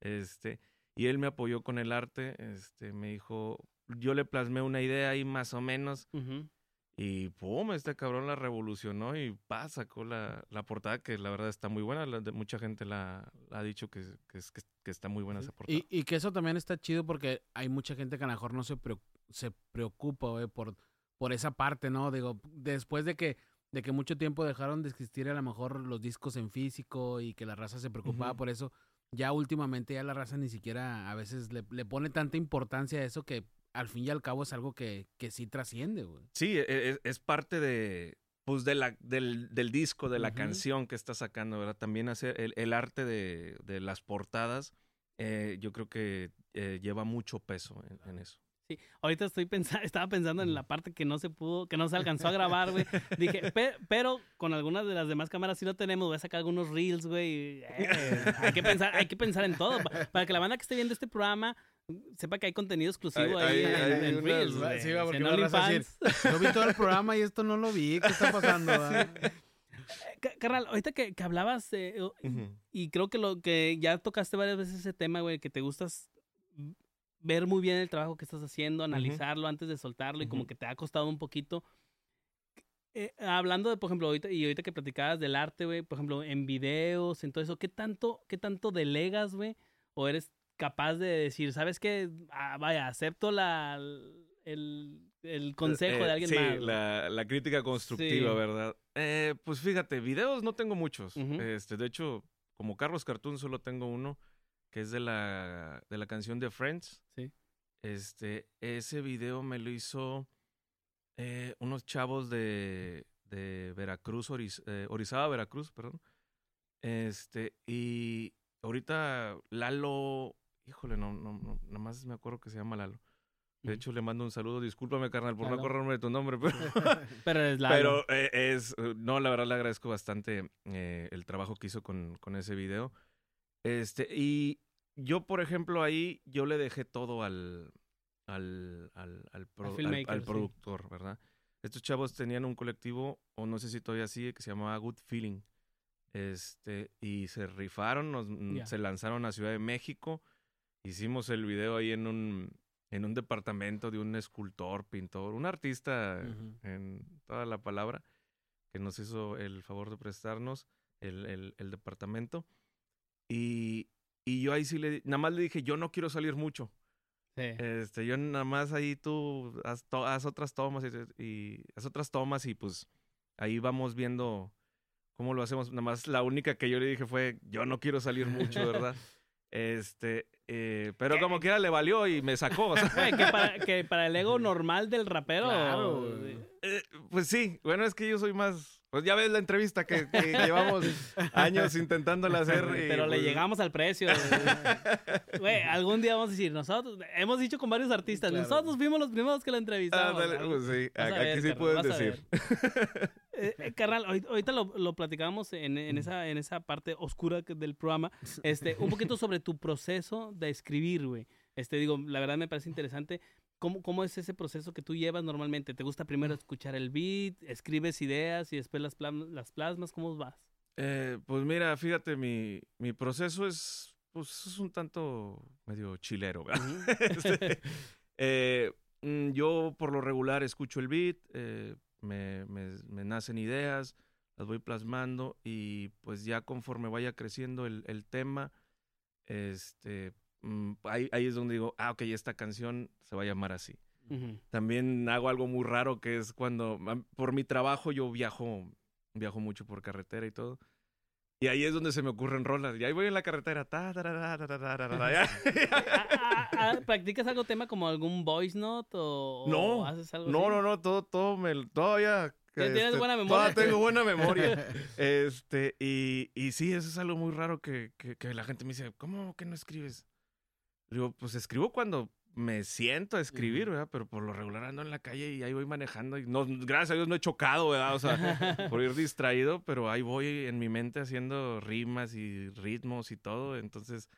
C: Este, y él me apoyó con el arte, este, me dijo, yo le plasmé una idea ahí más o menos,
A: Ujú.
C: Y pum, este cabrón la revolucionó y pa, sacó la, la portada que la verdad está muy buena, la de- mucha gente la, la ha dicho que, que, que, que está muy buena
A: Sí.
C: esa portada.
B: Y, y que eso también está chido porque hay mucha gente que a lo mejor no se, preo- se preocupa por, por esa parte, ¿no? Digo, después de que, de que mucho tiempo dejaron de existir a lo mejor los discos en físico y que la raza se preocupaba por eso, ya últimamente ya la raza ni siquiera a veces le, le pone tanta importancia a eso que al fin y al cabo es algo que, que sí trasciende, güey.
C: Sí, e- e- es, parte de, pues de la, del, del disco, de la canción que está sacando, ¿verdad? También hacer el, el arte de, de las portadas, eh, yo creo que eh, lleva mucho peso en, en eso.
A: Sí, ahorita estoy pensando, estaba pensando en la parte que no se pudo, que no se alcanzó a grabar, güey. Dije, "Pe- pero con algunas de las demás cámaras sí lo tenemos, voy a sacar algunos reels, güey. eh, hay que pensar, hay que pensar en todo pa- para que la banda que esté viendo este programa sepa que hay contenido exclusivo
C: Hay-
A: ahí
C: hay-
A: en,
C: hay
A: en
C: unas-
A: reels, güey.
B: sí, va, porque
A: en
B: a decir. Yo vi todo el programa y esto no lo vi, ¿qué está pasando?
A: Carnal, ahorita que, que hablabas eh, y creo que lo que ya tocaste varias veces ese tema, güey, que te gustas ver muy bien el trabajo que estás haciendo, analizarlo antes de soltarlo y como que te ha costado un poquito. Eh, hablando de, por ejemplo, ahorita, y ahorita que platicabas del arte, güey, por ejemplo, en videos, en todo eso, ¿qué tanto, qué tanto delegas, güey? ¿O eres capaz de decir, sabes qué? Ah, vaya, acepto la, el, el consejo
C: Eh,
A: de alguien
C: sí,
A: más. güey"?
C: la, la crítica constructiva,
A: Sí.
C: ¿verdad? Eh, pues fíjate, videos no tengo muchos. Este, de hecho, como Carlos Cartoon solo tengo uno, que es de la, de la canción de Friends.
A: Sí.
C: Este, ese video me lo hizo eh, unos chavos de, de Veracruz, Oriz- eh, Orizaba, Veracruz, perdón. Este, y ahorita Lalo, híjole, no, no, no, nada más me acuerdo que se llama Lalo. De hecho, le mando un saludo. Discúlpame, carnal, por no acordarme de tu nombre, pero,
A: Pero es la.
C: pero eh, es... eh, No, la verdad le agradezco bastante eh, el trabajo que hizo con, con ese video. Este, y yo, por ejemplo, ahí yo le dejé todo al, al, al, al, pro- al-
A: filmmaker,
C: al
A: sí.
C: productor, ¿verdad? Estos chavos tenían un colectivo, o no sé si todavía sigue, que se llamaba Good Feeling. Este, y se rifaron, nos, se lanzaron a Ciudad de México. Hicimos el video ahí en un, en un departamento de un escultor, pintor, un artista
B: Ujú.
C: en toda la palabra, que nos hizo el favor de prestarnos el, el- el departamento. Y, y yo ahí sí le, nada más le dije, yo no quiero salir mucho.
A: Sí.
C: Este, yo nada más ahí tú haz, to- haz otras tomas y, y haz otras tomas y pues ahí vamos viendo cómo lo hacemos. Nada más la única que yo le dije fue, yo no quiero salir mucho, ¿verdad? Este, eh, pero como quiera le valió y me sacó. o sea,
A: Güey, que, para, que para el ego normal del rapero.
B: Claro,
C: eh, pues sí, bueno, es que yo soy más... Pues ya ves la entrevista que, que llevamos años intentándola hacer. y,
A: Pero le
C: pues,
A: llegamos al precio. Güey, algún día vamos a decir, nosotros, hemos dicho con varios artistas,
B: Claro.
A: nosotros fuimos los primeros que la entrevistamos.
C: ándale,
A: Algo-
C: pues sí,
A: a
C: aquí sí
A: carnal, a
C: decir.
A: Eh, eh, carnal, ahorita, ahorita lo, lo platicábamos en, en esa, en esa parte oscura del programa. Este, un poquito sobre tu proceso de escribir, güey. Este, digo, la verdad me parece interesante. ¿Cómo, ¿Cómo es ese proceso que tú llevas normalmente? ¿Te gusta primero escuchar el beat, escribes ideas y después las, las plasmas? ¿Cómo vas?
C: Eh, pues mira, fíjate, mi, mi proceso es, pues, es un tanto medio chilero, ¿verdad? Este, eh, mm, yo por lo regular escucho el beat, eh, me, me- me nacen ideas, las voy plasmando y pues ya conforme vaya creciendo el, el tema, este, mm, ahí, ahí es donde digo, ah, ok, esta canción se va a llamar así.
A: Ujú.
C: También hago algo muy raro que es cuando, por mi trabajo yo viajo, viajo mucho por carretera y todo. Y ahí es donde se me ocurren rolas. Y ahí voy en la carretera.
A: Ah, ah, ah, ¿Practicas algo tema como algún voice note o,
C: No,
A: haces algo
C: No,
A: así?
C: no, no, todo, todo me, todavía.
A: ¿Ya tienes buena memoria?
C: tengo buena memoria. este, y, y sí, eso es algo muy raro que, que, que la gente me dice, ¿cómo que no escribes? Digo, pues escribo cuando me siento a escribir. ¿verdad? Pero por lo regular ando en la calle y ahí voy manejando y no, gracias a Dios no he chocado, ¿verdad? O sea, por ir distraído, pero ahí voy en mi mente haciendo rimas y ritmos y todo, entonces,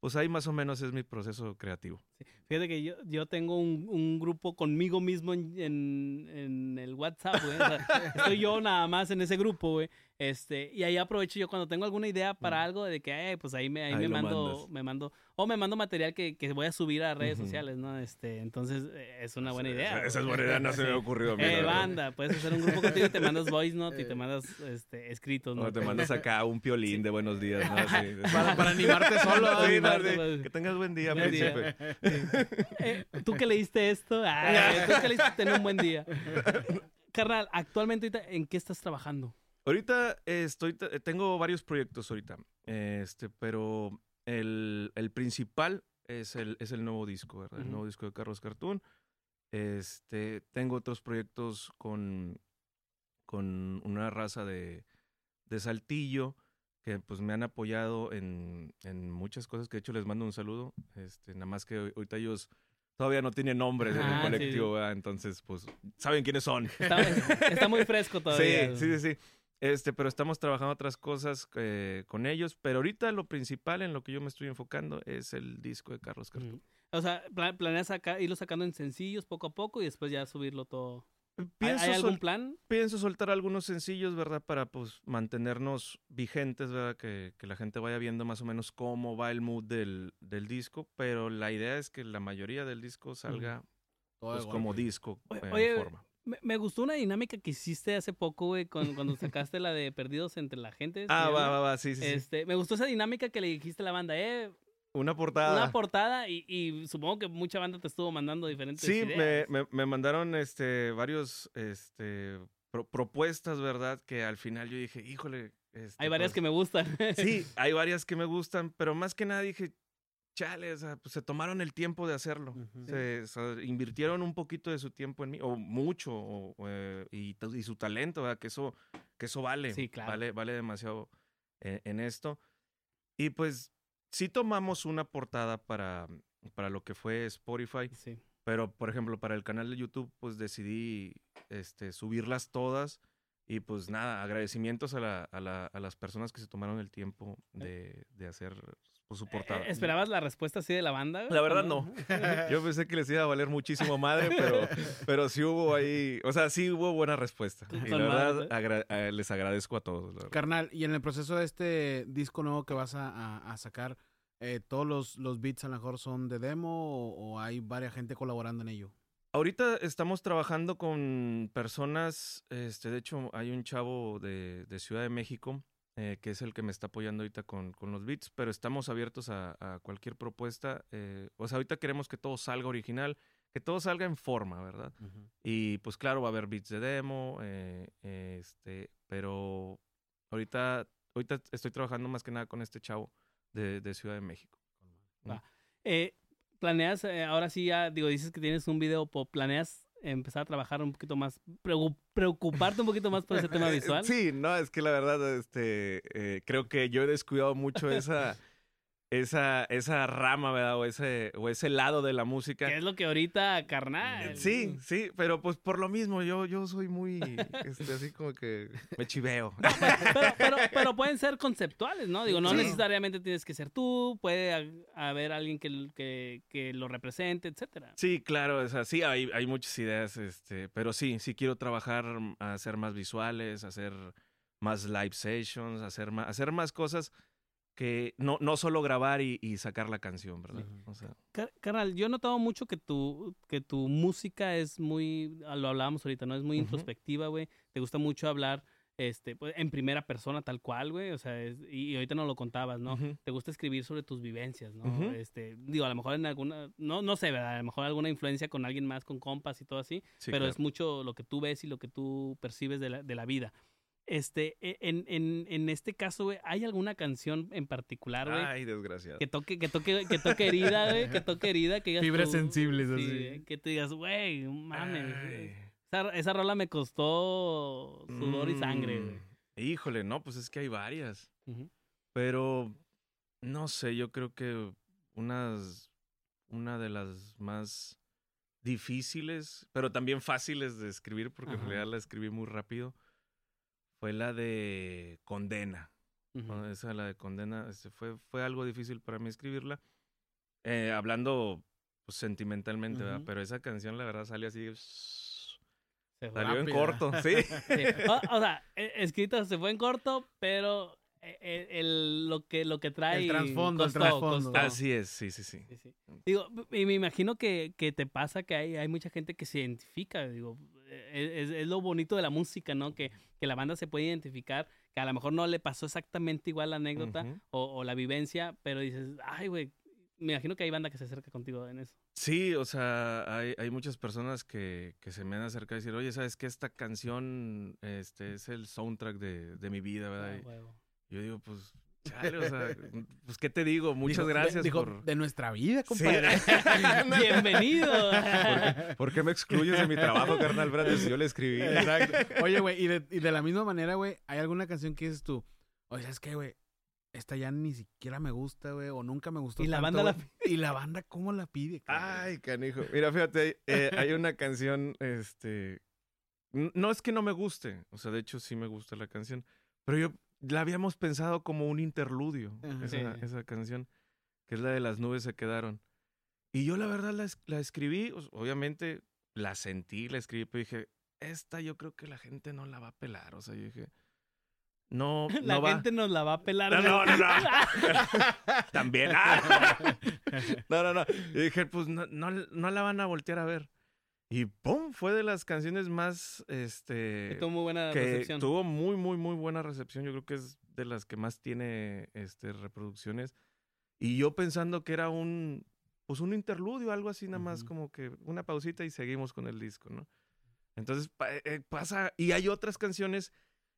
C: pues ahí más o menos es mi proceso creativo.
A: Fíjate que yo, yo tengo un, un grupo conmigo mismo en, en, en el WhatsApp, güey. O sea, estoy yo nada más en ese grupo, güey. Este, y ahí aprovecho yo cuando tengo alguna idea para algo de que, eh, pues ahí me, ahí
C: Ahí
A: me mando,
C: mandas.
A: me mando, o me mando material que, que voy a subir a redes sociales, ¿no? Este, entonces eh, es una buena idea.
C: Esa, esa es buena idea, no se me ha ocurrido a mí.
A: Eh, banda, puedes hacer un grupo contigo y te mandas voice note y te
B: Eh.
A: mandas este, escritos, ¿no?
C: O te mandas acá un piolín de buenos días, ¿no?
B: Para, para animarte solo. No,
A: animarte, pues.
C: Que tengas buen día,
A: Buen día.
C: príncipe.
A: Eh, ¿Tú que leíste esto? Ah, ¿Tú que leíste tener un buen día? Carnal, actualmente ahorita, ¿en qué estás trabajando?
C: Ahorita eh, estoy, te- tengo varios proyectos ahorita, este, pero el, el principal es el, es el nuevo disco, ¿verdad? El nuevo disco de Carlos Cartoon. Este, tengo otros proyectos con, con una raza de, de Saltillo que pues me han apoyado en, en muchas cosas que de hecho les mando un saludo. Este, nada más que ahor- ahorita ellos todavía no tienen nombres en
A: Ah,
C: el
A: sí,
C: colectivo,
A: sí.
C: Entonces, pues, saben quiénes son.
A: Está, está muy fresco todavía.
C: Sí, sí, sí, sí. Este, pero estamos trabajando otras cosas eh, con ellos. Pero ahorita lo principal en lo que yo me estoy enfocando es el disco de Carlos Cartón.
A: Ujú. O sea, pla- planeas saca- irlo sacando en sencillos poco a poco y después ya subirlo todo. ¿Hay,
C: Pienso,
A: hay algún plan?
C: pienso soltar algunos sencillos, ¿verdad? Para pues mantenernos vigentes, ¿verdad? Que, que la gente vaya viendo más o menos cómo va el mood del, del disco. Pero la idea es que la mayoría del disco salga pues, como disco
A: Oye,
C: en
A: oye,
C: forma.
A: Me, me gustó una dinámica que hiciste hace poco, güey, con- cuando sacaste la de Perdidos entre la gente. ¿se
C: Ah, va, va, va, sí, sí, sí.
A: Este, me gustó esa dinámica que le dijiste a la banda, eh,
C: Una portada.
A: una portada y, y supongo que mucha banda te estuvo mandando diferentes
C: Sí, me, me, me mandaron este, varios este, pro- propuestas, ¿verdad? Que al final yo dije, híjole. este,
A: Hay varias
C: pues,
A: que me gustan.
C: Sí, hay varias que me gustan, pero más que nada dije, chale, o sea, pues se tomaron el tiempo de hacerlo.
B: Ujú.
C: Se, o sea, invirtieron un poquito de su tiempo en mí, o mucho, o, eh, y, y su talento, ¿verdad? Que eso, que eso vale.
A: Sí, claro.
C: Vale, vale demasiado eh, en esto. Y pues sí tomamos una portada para, para lo que fue Spotify,
A: Sí.
C: Pero, por ejemplo, para el canal de YouTube, pues decidí este, subirlas todas. Y pues nada, agradecimientos a, la- a la- a las personas que se tomaron el tiempo de, de hacer su portada.
A: Eh, ¿Esperabas la respuesta así de la banda?
C: La verdad,
A: ¿O
C: no. Yo pensé que les iba a valer muchísimo madre, pero, pero sí hubo ahí, o sea, sí hubo buena respuesta. Y la verdad,
A: ¿eh?
C: agra- eh, les agradezco a todos.
B: Carnal, y en el proceso de este disco nuevo que vas a, a- a sacar, eh, ¿todos los, los beats a lo mejor son de demo o, o hay varias gente colaborando en ello?
C: Ahorita estamos trabajando con personas, este, de hecho hay un chavo de, de Ciudad de México eh, que es el que me está apoyando ahorita con, con los beats, pero estamos abiertos a, a cualquier propuesta. eh, o sea, ahorita queremos que todo salga original, que todo salga en forma, ¿verdad? Y pues claro, va a haber beats de demo, eh, este, pero ahorita, ahorita estoy trabajando más que nada con este chavo de, de Ciudad de México.
A: Eh, ¿Planeas, eh, ahora sí ya, digo, dices que tienes un video pop, ¿planeas empezar a trabajar un poquito más, preocuparte un poquito más por ese tema visual?
C: Sí, no, es que la verdad, este, eh, creo que yo he descuidado mucho esa, esa, esa rama, ¿verdad? O ese, o ese lado de la música.
A: Que es lo que ahorita, carnal.
C: Sí, sí, pero pues por lo mismo, yo, yo soy muy, este, así como que me chiveo.
A: Pero, pero, pero pueden ser conceptuales, ¿no? Digo, no
C: Sí.
A: necesariamente tienes que ser tú, puede ha- haber alguien que, que, que lo represente, etcétera.
C: Sí, claro, o sea, sí, hay, hay muchas ideas, este, pero sí, sí quiero trabajar, mm, a hacer más visuales, hacer más live sessions, hacer más, hacer más cosas que no, no solo grabar y, y sacar la canción, ¿verdad?
B: Ujú.
C: O sea,
A: Car- Carnal, yo he notado mucho que tu, que tu música es muy, ah, lo hablábamos ahorita, ¿no? Es muy introspectiva, güey. Te gusta mucho hablar este, pues, en primera persona, tal cual, güey. O sea, es- y, y ahorita no lo contabas, ¿no? Te gusta escribir sobre tus vivencias, ¿no? Este, digo, a lo mejor en alguna, no, no sé, ¿verdad? A lo mejor alguna influencia con alguien más, con compas y todo así.
C: Sí,
A: pero
C: claro.
A: es mucho lo que tú ves y lo que tú percibes de la, de la vida. Este, e- en, en, en este caso, güey, ¿hay alguna canción en particular, güey?
C: Ay, desgraciado.
A: Que toque, que toque, que toque herida, güey, que toque herida, que digas
B: Fibras
A: tú-
B: sensibles,
A: sí,
B: así.
A: güey, que te digas, güey, mames. Esa, esa rola me costó sudor y sangre, güey.
C: Mm, Híjole, no, pues es que hay varias. Pero no sé, yo creo que unas una de las más difíciles, pero también fáciles de escribir, porque en realidad la escribí muy rápido, fue la de Condena.
A: Ujú.
C: ¿no? Esa, la de Condena, este, fue, fue algo difícil para mí escribirla. Eh, hablando pues, sentimentalmente, ¿verdad?
A: Ujú.
C: Pero esa canción, la verdad, salió así.
A: Se fue.
C: Salió en corto, sí.
A: Sí. O, o sea, e- escrita se fue en corto, pero e- e- el, lo, que, lo que trae.
B: El trasfondo, el trasfondo.
C: Así es, sí, sí, sí.
A: Sí, sí. Digo, y me imagino que, que te pasa que hay, hay mucha gente que se identifica, digo, es, es lo bonito de la música, ¿no? Que, que la banda se puede identificar, que a lo mejor no le pasó exactamente igual la anécdota o, o la vivencia, pero dices, ay, güey, me imagino que hay banda que se acerca contigo en eso.
C: Sí, o sea, hay, hay muchas personas que, que se me han acercado a decir, oye, ¿sabes qué? Esta canción este, es el soundtrack de, de mi vida, ¿verdad?
A: Ah.
C: Y yo digo, pues, chale, o sea, pues, ¿qué te digo? Muchas
B: Dijo-
C: gracias
B: dijo,
C: por...
B: de nuestra vida,
C: Sí.
B: compadre.
A: Bienvenido.
C: ¿Por qué me excluyes de mi trabajo, carnal? Brad? Si yo le escribí.
B: Exacto. Oye, güey, y de, y de la misma manera, güey, ¿hay alguna canción que dices tú? Oye, ¿sabes qué, güey? Esta ya ni siquiera me gusta, güey, o nunca me gustó
A: Y la
B: tanto,
A: banda la.
B: Y la banda, ¿cómo la pide? cabrón?
C: Ay, canijo. Mira, fíjate, eh, hay una canción, este... No es que no me guste, o sea, de hecho sí me gusta la canción, pero yo la habíamos pensado como un interludio, esa,
A: Sí.
C: esa canción, que es la de las nubes se quedaron. Y yo la verdad la, es- la escribí, obviamente la sentí, la escribí, pero dije, esta yo creo que la gente no la va a pelar, o sea, yo dije, no,
A: La
C: no va.
A: gente nos la va a pelar.
C: No, no, no, no. También. ah. No, no, no. Y dije, pues no, no, no la van a voltear a ver. Y ¡pum! Fue de las canciones más, este...
A: Que tuvo muy buena
C: que
A: recepción.
C: tuvo muy, muy, muy buena recepción. Yo creo que es de las que más tiene, este, reproducciones. Y yo pensando que era un, pues un interludio, algo así nada más
B: Ujú.
C: como que una pausita y seguimos con el disco, ¿no? Entonces pa- eh, pasa, y hay otras canciones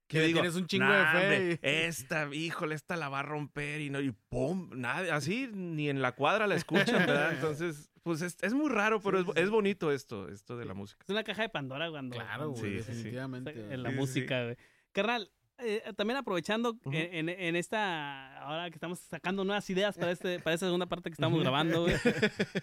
B: Que
C: digo,
B: tienes un chingo de
C: "Nah,
B: fe
C: hombre, esta, híjole, esta la va a romper y no, y pum, nada, así ni en la cuadra la escuchan, ¿verdad? Entonces, pues es, es muy raro, pero
B: Sí,
C: es,
B: sí,
C: es bonito esto, esto de la música.
A: Es una caja de Pandora cuando.
B: Claro, güey,
C: Sí, sí, sí.
B: definitivamente.
A: en la música, güey. Carnal, eh, también aprovechando
C: Ujú.
A: en, en- en esta, ahora que estamos sacando nuevas ideas para, este, para esta segunda parte que estamos grabando, güey.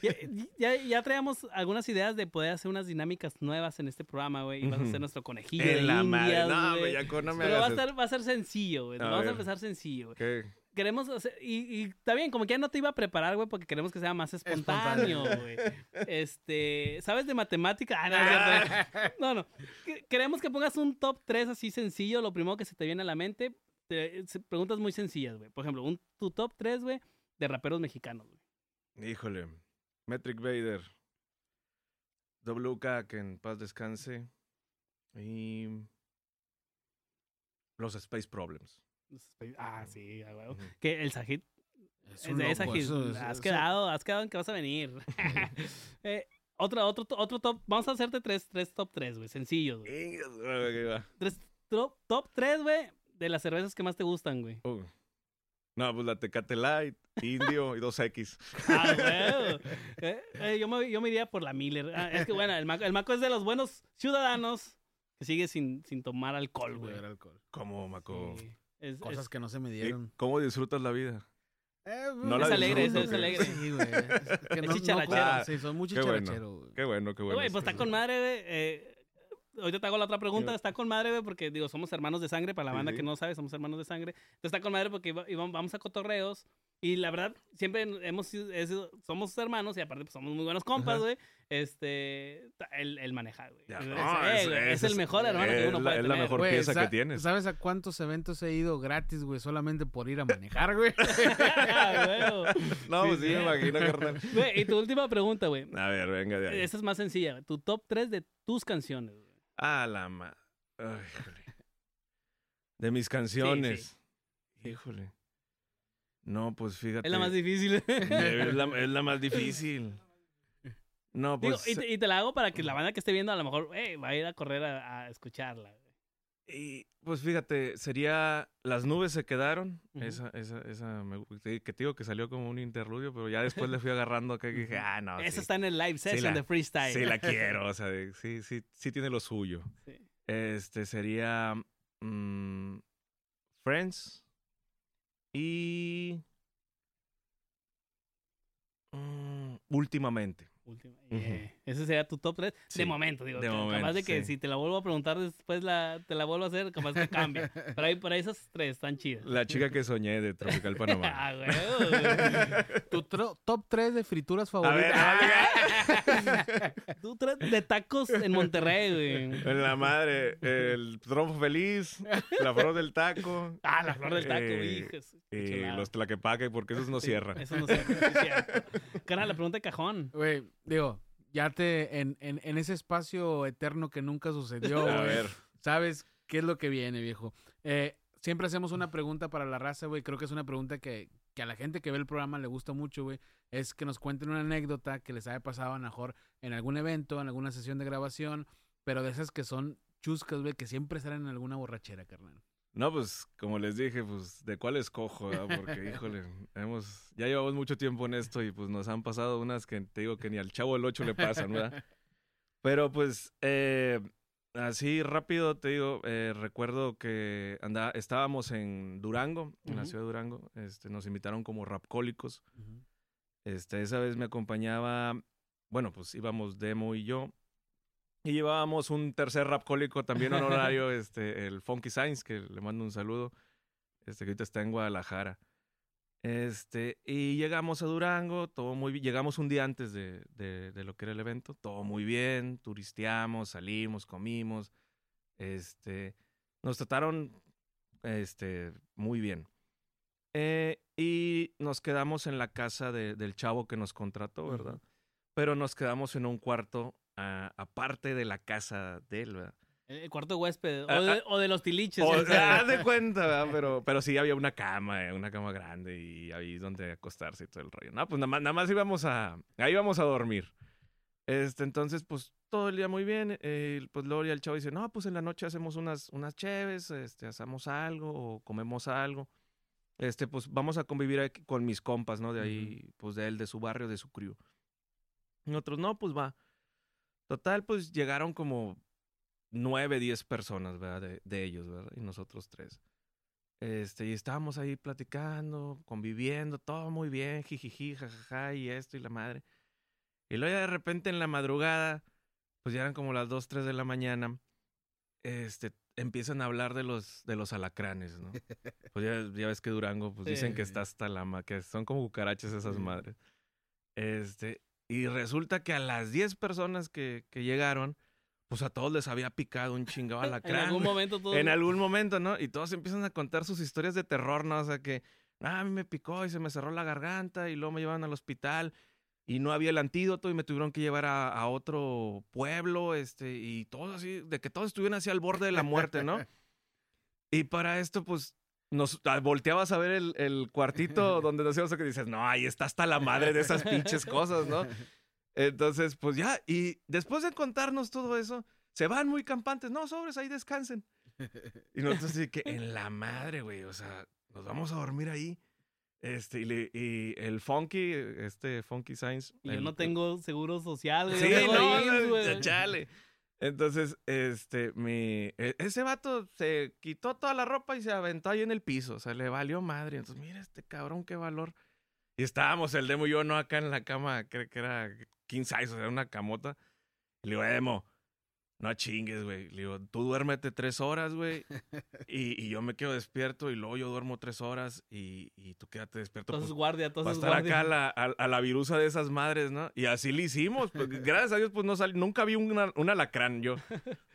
A: Ya, ya, ya traíamos algunas ideas de poder hacer unas dinámicas nuevas en este programa, güey. Y vas a ser nuestro conejillo de
C: En la madre.
A: indias,
C: No,
A: güey.
C: ya con- no me
A: Pero va a,
C: hagas
A: ser, va a ser sencillo, güey.
C: A
A: Vamos a empezar sencillo, güey.
C: ¿Qué?
A: Queremos hacer, y, y está bien, como que ya no te iba a preparar, güey, porque queremos que sea más espontáneo, güey. Este, ¿sabes de matemática? Ah, no, no, no. Que- Queremos que pongas un top 3 así sencillo, lo primero que se te viene a la mente. Te- preguntas muy sencillas, güey. Por ejemplo, un, tu top 3, güey, de raperos mexicanos, güey.
C: Híjole. Metric Vader. WK, que en paz descanse. Y. Los Space Problems.
A: Ah, sí. Que el Sajid
B: Es un
A: de
B: loco, eso es-
A: has
B: eso-
A: quedado, has quedado en que vas a venir. Eh, otro, otro, otro top. Vamos a hacerte tres, tres top 3, güey. Sencillos, güey. Tres, top, top 3, güey, de las cervezas que más te gustan, güey.
C: Uh. No, pues la Tecate Light, Indio y 2X.
A: Ah, güey. Eh, eh, yo, me, yo me iría por la Miller. Ah, es que, bueno, el Maco, el Maco es de los buenos ciudadanos que sigue sin, sin tomar alcohol, güey.
C: ¿Cómo, Maco?
A: Sí. Es,
B: Cosas
A: es-
B: que no se me
C: ¿Y
B: dieron.
C: ¿Cómo disfrutas la vida?
B: Eh,
C: No
B: pues,
C: la
A: Es alegre,
C: disfruto,
A: es alegre.
B: Sí, güey. Es que
A: Es
B: no- no
A: chicharachero.
B: como- Sí, son muy
C: Qué bueno.
B: chicharachero, güey.
C: Qué bueno, qué bueno.
A: Güey, pues está con madre, güey. Eh, ahorita te hago la otra pregunta. Está con madre, güey, porque digo, somos hermanos de sangre. Para la banda
C: sí.
A: que no sabe, somos hermanos de sangre. Entonces está con madre porque vamos a cotorreos. Y la verdad, siempre hemos sido- somos hermanos y aparte pues, somos muy buenos compas, güey. Este, ta- él, él maneja, güey. Es-
C: es-
A: es, el
C: es-
A: mejor hermano que
C: es
A: uno
C: la-
A: puede
C: es la
A: tener.
C: mejor pieza que tienes.
B: ¿Sabes a cuántos eventos he ido gratis, güey? Solamente por ir a manejar, güey.
A: Ah.
C: No,
A: Sí,
C: pues sí,
A: sí.
C: me imagino, carnal.
A: Güey, y tu última pregunta, güey.
C: A ver, venga de ahí.
A: Esta es más sencilla. güey. Tu top 3 de tus canciones, güey.
C: Ah, la ma... Ay, híjole. De mis canciones. Híjole. No, pues fíjate.
A: Es la más difícil.
C: Es la, es la más difícil. No,
A: Digo,
C: pues...
A: y, te, y te la hago para que la banda que esté viendo a lo mejor eh, va a ir a correr a, a escucharla.
C: Y, pues fíjate, sería Las nubes se quedaron. Esa, esa, esa, me que te digo que salió como un interludio, pero ya después le fui agarrando acá y dije, ah, no,
A: Esa
C: sí,
A: está en el live session
C: la-
A: de freestyle.
C: sí la quiero, o sea, sí, sí, sí tiene lo suyo.
A: Sí.
C: Este sería mm, Friends y mm, últimamente.
A: Última. Yeah. Ese sería tu top 3
C: Sí,
A: de momento, digo.
C: de momento,
A: capaz de que
C: sí.
A: si te la vuelvo a preguntar después la, te la vuelvo a hacer, capaz que cambie. Pero ahí por ahí esas tres están chidas.
C: La chica que soñé de Tropical Panamá.
A: ah, güey. güey.
B: Tu tro- top 3 de frituras favoritas.
A: Tú tres de tacos en Monterrey, güey.
C: en la madre, el trompo feliz, la flor del taco
A: Ah, la flor del taco,
C: Eh,
A: chulada.
C: los tlaquepaque, porque esos no
A: Sí,
C: cierran.
A: Eso no sé. sí es cierto. Carnal, la pregunta de cajón.
B: Güey, digo, ya te. En, en, en ese espacio eterno que nunca sucedió,
C: A
B: güey.
C: ver,
B: ¿Sabes qué es lo que viene, viejo? Eh, siempre hacemos una pregunta para la raza, güey. Creo que es una pregunta que, que a la gente que ve el programa le gusta mucho, güey. Es que nos cuenten una anécdota que les haya pasado a lo mejor en algún evento, en alguna sesión de grabación, pero de esas que son chuscas, güey, que siempre salen en alguna borrachera, carnal.
C: No, pues como les dije, pues de cuál escojo, ¿verdad? porque híjole, hemos, ya llevamos mucho tiempo en esto y pues nos han pasado unas que te digo que ni al chavo del 8 le pasan, ¿verdad? Pero pues eh, así rápido te digo, eh, recuerdo que anda, estábamos en Durango, en la ciudad de Durango, este, nos invitaron como rapcólicos. Este, esa vez me acompañaba, bueno, pues íbamos Demo y yo. Y llevábamos un tercer rapcólico también honorario, este, el Funky Science, que le mando un saludo, este, que ahorita está en Guadalajara. Este, y llegamos a Durango, todo muy bien. Llegamos un día antes de, de, de lo que era el evento, todo muy bien, turisteamos, salimos, comimos. Este, nos trataron, este, muy bien. Eh, y nos quedamos en la casa de- del chavo que nos contrató, ¿verdad? Pero nos quedamos en un cuarto aparte de la casa de él, ¿verdad?
A: El cuarto huésped. O
C: Ah,
A: de,
C: ah.
A: o de los tiliches.
C: O sea, haz de cuenta, ¿verdad? Pero, pero sí había una cama, eh, una cama grande y ahí donde acostarse y todo el rollo. No, pues nada más, nada más íbamos a, ahí íbamos a dormir. Este, entonces, pues todo el día muy bien. eh, pues ya el chavo dice, no, pues en la noche hacemos unas, unas cheves, este, hacemos algo o comemos algo. Este, pues vamos a convivir aquí con mis compas, ¿no? De ahí, pues de él, de su barrio, de su crew. Y otros, no, pues va. Total, pues llegaron como nueve, diez personas, ¿verdad? De, de ellos, ¿verdad? Y nosotros tres. Este, y estábamos ahí platicando, conviviendo, todo muy bien, jijiji, jajaja, y esto y la madre. Y luego ya de repente en la madrugada, pues ya eran como las 2, 3 de la mañana, este, empiezan a hablar de los, de los alacranes, ¿no? Pues ya, ya ves que Durango, pues dicen que está hasta la que son como cucarachas esas
B: Sí.
C: madres. Este, y resulta que a las 10 personas que, que llegaron, pues a todos les había picado un chingado
A: En
C: alacrán.
A: algún
C: güey.
A: momento todo.
C: En algún momento, ¿no? Y todos empiezan a contar sus historias de terror, ¿no? O sea que, ah, a mí me picó y se me cerró la garganta y luego me llevaron al hospital y no había el antídoto y me tuvieron que llevar a, a otro pueblo, este, y todo así, de que todos estuvieran así al borde de la muerte, ¿no? Y para esto, pues, nos ah, volteabas a ver el, el cuartito donde nos íbamos que dices, no, ahí está hasta la madre de esas pinches cosas, ¿no? Entonces, pues ya, y después de contarnos todo eso, se van muy campantes. No, sobres, ahí descansen. Y nosotros así que en la madre, güey, o sea, nos vamos a dormir ahí. Este, y, le- y el Funky, este Funky Science.
A: Y yo
C: el-
A: no tengo seguro social, güey.
C: Sí,
A: yo
C: no, no, chale. Entonces, este, mi, e- ese vato se quitó toda la ropa y se aventó ahí en el piso. O sea, le valió madre. Entonces, mira este cabrón, qué valor. Y estábamos el Demo y yo, no, acá en la cama, creo que era king size, o sea, una camota. Y le digo, Demo, no chingues, güey. Le digo, tú duérmete tres horas, güey. Y, y yo me quedo despierto y luego yo duermo tres horas y, y tú quédate despierto.
A: Entonces
C: pues,
A: guardia, entonces
C: estar
A: guardia.
C: acá a la, a, a la virusa de esas madres, ¿no? Y así le hicimos. pues, gracias a Dios, pues no sal- nunca vi una- un alacrán yo.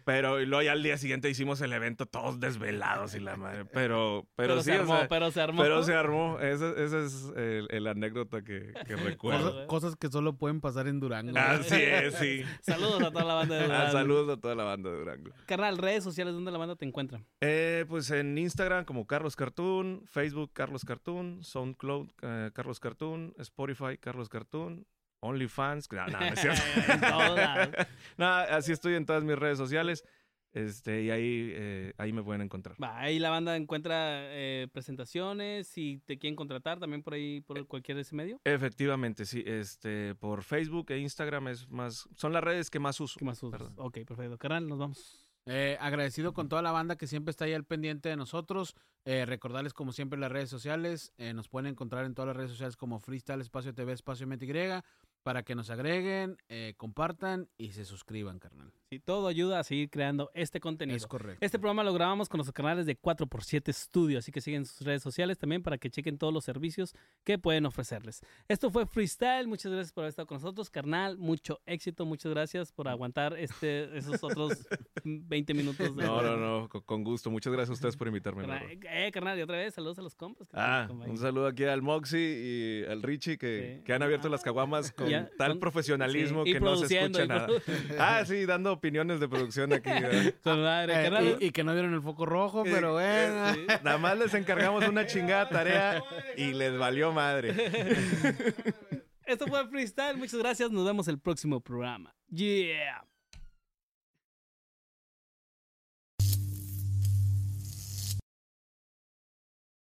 C: Pero y luego ya al día siguiente hicimos el evento todos desvelados y la madre. Pero, pero,
A: Pero,
C: sí,
A: se
C: o
A: armó,
C: sea,
A: pero se armó.
C: pero se armó. Esa, esa es el, el anécdota que, que recuerdo.
B: Cosas, cosas que solo pueden pasar en Durango.
C: Así es, sí.
A: Saludos a toda la banda de
C: Ah,
A: Durango.
C: saludos a toda la banda de Durango.
A: Carnal, redes sociales donde la banda te encuentra.
C: Eh, pues en Instagram como Carlos Cartoon, Facebook Carlos Cartoon, SoundCloud eh, Carlos Cartoon, Spotify Carlos Cartoon, OnlyFans. No, no, no es cierto. No, así estoy en todas mis redes sociales. Este, y ahí, eh, ahí me pueden encontrar.
A: Va, ahí la banda encuentra eh, presentaciones, si te quieren contratar también por ahí, por cualquier ese medio.
C: Efectivamente, sí. Este, por Facebook e Instagram es más, son las redes que más uso.
A: ¿Qué más usas? Ok, perfecto. Carnal, nos vamos.
B: Eh, agradecido con toda la banda que siempre está ahí al pendiente de nosotros. Eh, recordarles, como siempre, las redes sociales. Eh, nos pueden encontrar en todas las redes sociales como Freestyle Espacio TV Espacio MTY para que nos agreguen, eh, compartan y se suscriban, carnal.
A: Sí, todo ayuda a seguir creando este contenido.
B: Es correcto.
A: Este programa lo grabamos con los canales de 4x7 Studio, así que siguen sus redes sociales también para que chequen todos los servicios que pueden ofrecerles. Esto fue Freestyle, muchas gracias por haber estado con nosotros, carnal, mucho éxito, muchas gracias por aguantar este, esos otros 20 minutos. De
C: No, no, no, con, gusto. Muchas gracias a ustedes por invitarme.
A: Carnal, eh, carnal, y otra vez, saludos a los compas. que
C: Ah, un saludo aquí al Moxie y al Richie que,
A: Sí.
C: que han abierto las caguamas con
A: Ya,
C: tal
A: con-
C: profesionalismo
A: Sí, y
C: que no se escucha
A: y
C: nada. Ah, sí, dando opiniones de producción aquí.
A: madre,
B: Eh, y, y que no vieron el foco rojo,
C: Eh,
B: pero bueno.
C: eh, sí. Nada más les encargamos una chingada tarea y les valió madre.
A: Esto fue Freestyle, muchas gracias, nos vemos el próximo programa. Yeah.